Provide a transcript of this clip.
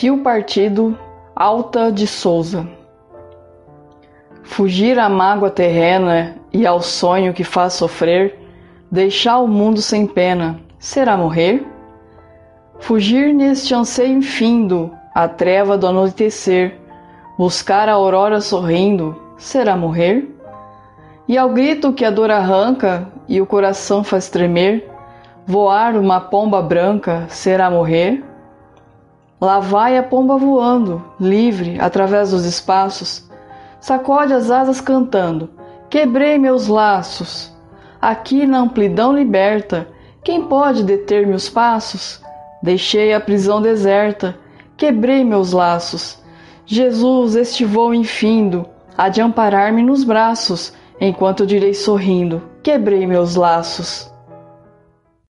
Fio partido, Alta de Souza. Fugir à mágoa terrena e ao sonho que faz sofrer, deixar o mundo sem pena, será morrer? Fugir neste anseio infindo, a treva do anoitecer, buscar a aurora sorrindo, será morrer? E ao grito que a dor arranca e o coração faz tremer, voar uma pomba branca, será morrer? Lá vai a pomba voando, livre, através dos espaços, sacode as asas cantando: Quebrei meus laços. Aqui na amplidão liberta, quem pode deter meus passos? Deixei a prisão deserta, quebrei meus laços. Jesus, este voo infindo, há de amparar-me nos braços, enquanto eu direi sorrindo: Quebrei meus laços.